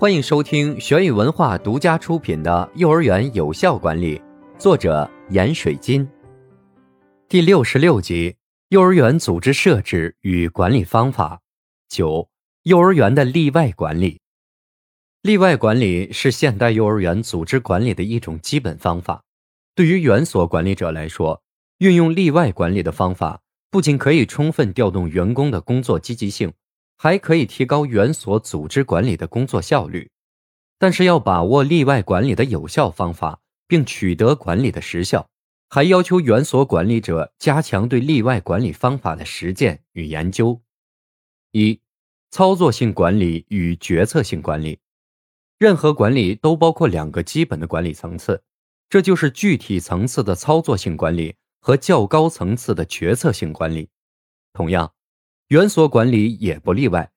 欢迎收听玄宇文化独家出品的《幼儿园有效管理》，作者闫水金。第六十六集：幼儿园组织设置与管理方法。九、幼儿园的例外管理。例外管理是现代幼儿园组织管理的一种基本方法。对于园所管理者来说，运用例外管理的方法，不仅可以充分调动员工的工作积极性。还可以提高园所组织管理的工作效率，但是要把握例外管理的有效方法，并取得管理的实效，还要求园所管理者加强对例外管理方法的实践与研究。一、操作性管理与决策性管理。任何管理都包括两个基本的管理层次，这就是具体层次的操作性管理和较高层次的决策性管理。同样。园所管理也不例外，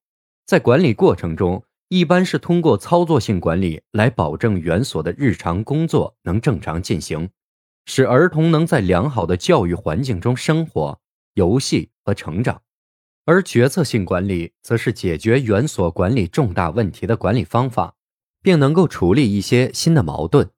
在管理过程中，一般是通过操作性管理来保证园所的日常工作能正常进行，使儿童能在良好的教育环境中生活、游戏和成长；而决策性管理则是解决园所管理重大问题的管理方法，并能够处理一些新的矛盾。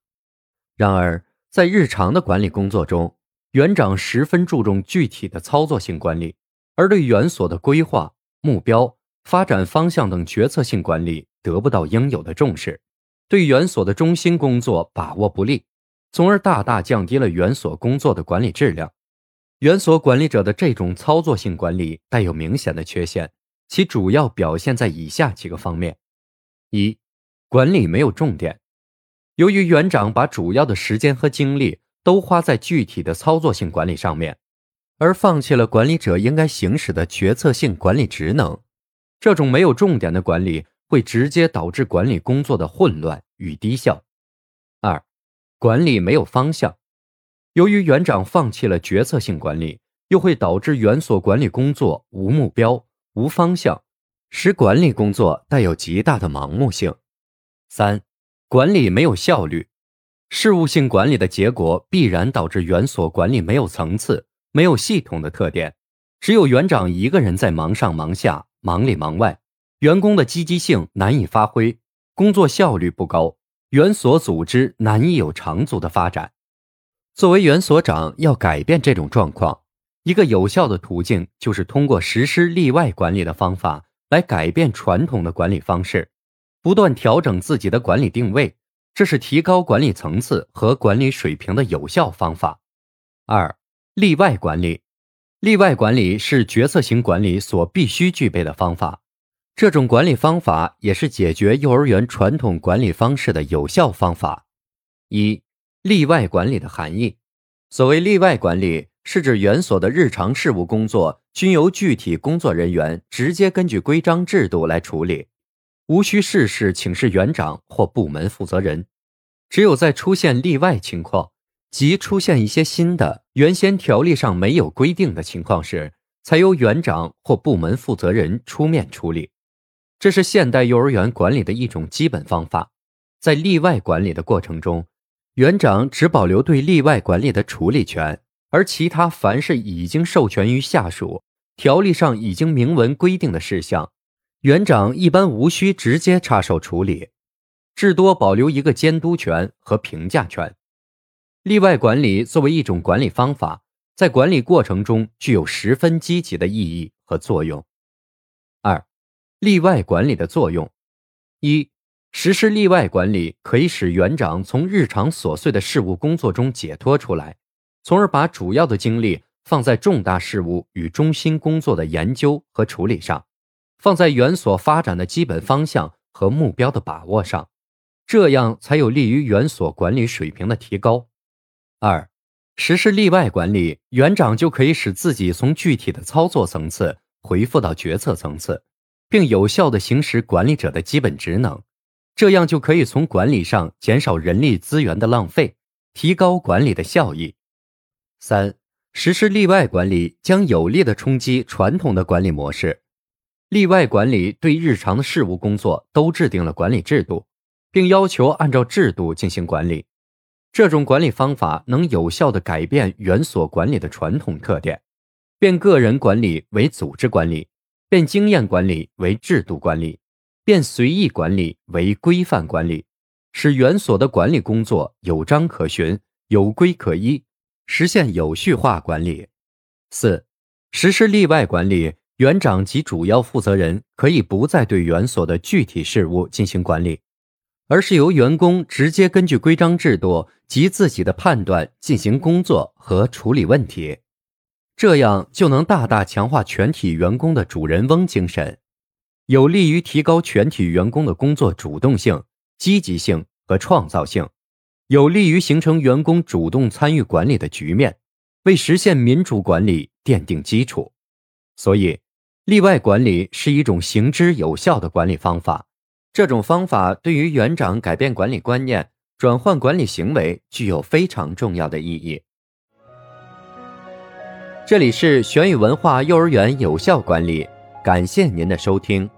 然而，在日常的管理工作中，园长十分注重具体的操作性管理。而对园所的规划、目标、发展方向等决策性管理得不到应有的重视，对园所的中心工作把握不力，从而大大降低了园所工作的管理质量。园所管理者的这种操作性管理带有明显的缺陷，其主要表现在以下几个方面：一、管理没有重点，由于园长把主要的时间和精力都花在具体的操作性管理上面。而放弃了管理者应该行使的决策性管理职能，这种没有重点的管理会直接导致管理工作的混乱与低效。二、管理没有方向，由于园长放弃了决策性管理，又会导致园所管理工作无目标、无方向，使管理工作带有极大的盲目性。三、管理没有效率，事务性管理的结果必然导致园所管理没有层次。没有系统的特点，只有园长一个人在忙上忙下、忙里忙外，员工的积极性难以发挥，工作效率不高，园所组织难以有长足的发展。作为园所长，要改变这种状况，一个有效的途径就是通过实施例外管理的方法来改变传统的管理方式，不断调整自己的管理定位，这是提高管理层次和管理水平的有效方法。二。例外管理，例外管理是决策型管理所必须具备的方法。这种管理方法也是解决幼儿园传统管理方式的有效方法。一、例外管理的含义。所谓例外管理，是指园所的日常事务工作均由具体工作人员直接根据规章制度来处理，无需事事请示园长或部门负责人。只有在出现例外情况。即出现一些新的、原先条例上没有规定的情况时，才由园长或部门负责人出面处理。这是现代幼儿园管理的一种基本方法。在例外管理的过程中，园长只保留对例外管理的处理权，而其他凡是已经授权于下属、条例上已经明文规定的事项，园长一般无需直接插手处理，至多保留一个监督权和评价权。例外管理作为一种管理方法，在管理过程中具有十分积极的意义和作用。二、例外管理的作用：一、实施例外管理可以使园长从日常琐碎的事务工作中解脱出来，从而把主要的精力放在重大事务与中心工作的研究和处理上，放在园所发展的基本方向和目标的把握上，这样才有利于园所管理水平的提高。二，实施例外管理，园长就可以使自己从具体的操作层次回复到决策层次，并有效地行使管理者的基本职能。这样就可以从管理上减少人力资源的浪费，提高管理的效益。三、实施例外管理将有力的冲击传统的管理模式。例外管理对日常的事务工作都制定了管理制度，并要求按照制度进行管理。这种管理方法能有效地改变园所管理的传统特点，变个人管理为组织管理，变经验管理为制度管理，变随意管理为规范管理，使园所的管理工作有章可循、有规可依，实现有序化管理。四、实施例外管理，园长及主要负责人可以不再对园所的具体事务进行管理。而是由员工直接根据规章制度及自己的判断进行工作和处理问题，这样就能大大强化全体员工的主人翁精神，有利于提高全体员工的工作主动性、积极性和创造性，有利于形成员工主动参与管理的局面，为实现民主管理奠定基础。所以，例外管理是一种行之有效的管理方法。这种方法对于园长改变管理观念、转换管理行为具有非常重要的意义。这里是玄宇文化幼儿园有效管理，感谢您的收听。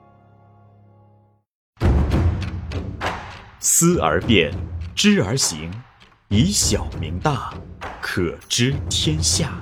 思而变，知而行，以小明大，可知天下。